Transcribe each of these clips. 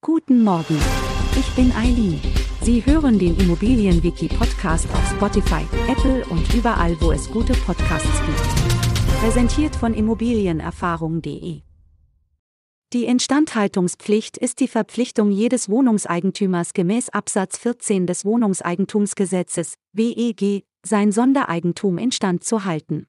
Guten Morgen. Ich bin Eileen. Sie hören den Immobilienwiki-Podcast auf Spotify, Apple und überall, wo es gute Podcasts gibt. Präsentiert von Immobilienerfahrung.de. Die Instandhaltungspflicht ist die Verpflichtung jedes Wohnungseigentümers gemäß Absatz 14 des Wohnungseigentumsgesetzes, WEG, sein Sondereigentum instand zu halten.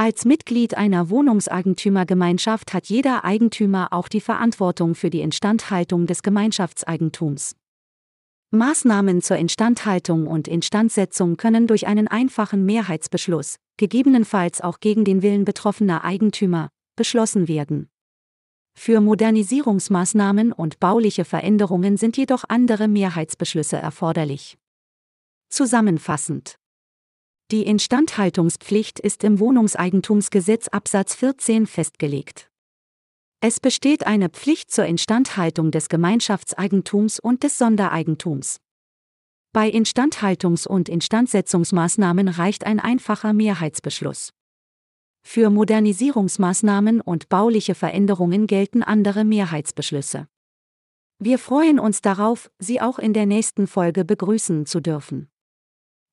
Als Mitglied einer Wohnungseigentümergemeinschaft hat jeder Eigentümer auch die Verantwortung für die Instandhaltung des Gemeinschaftseigentums. Maßnahmen zur Instandhaltung und Instandsetzung können durch einen einfachen Mehrheitsbeschluss, gegebenenfalls auch gegen den Willen betroffener Eigentümer, beschlossen werden. Für Modernisierungsmaßnahmen und bauliche Veränderungen sind jedoch andere Mehrheitsbeschlüsse erforderlich. Zusammenfassend die Instandhaltungspflicht ist im Wohnungseigentumsgesetz Absatz 14 festgelegt. Es besteht eine Pflicht zur Instandhaltung des Gemeinschaftseigentums und des Sondereigentums. Bei Instandhaltungs- und Instandsetzungsmaßnahmen reicht ein einfacher Mehrheitsbeschluss. Für Modernisierungsmaßnahmen und bauliche Veränderungen gelten andere Mehrheitsbeschlüsse. Wir freuen uns darauf, Sie auch in der nächsten Folge begrüßen zu dürfen.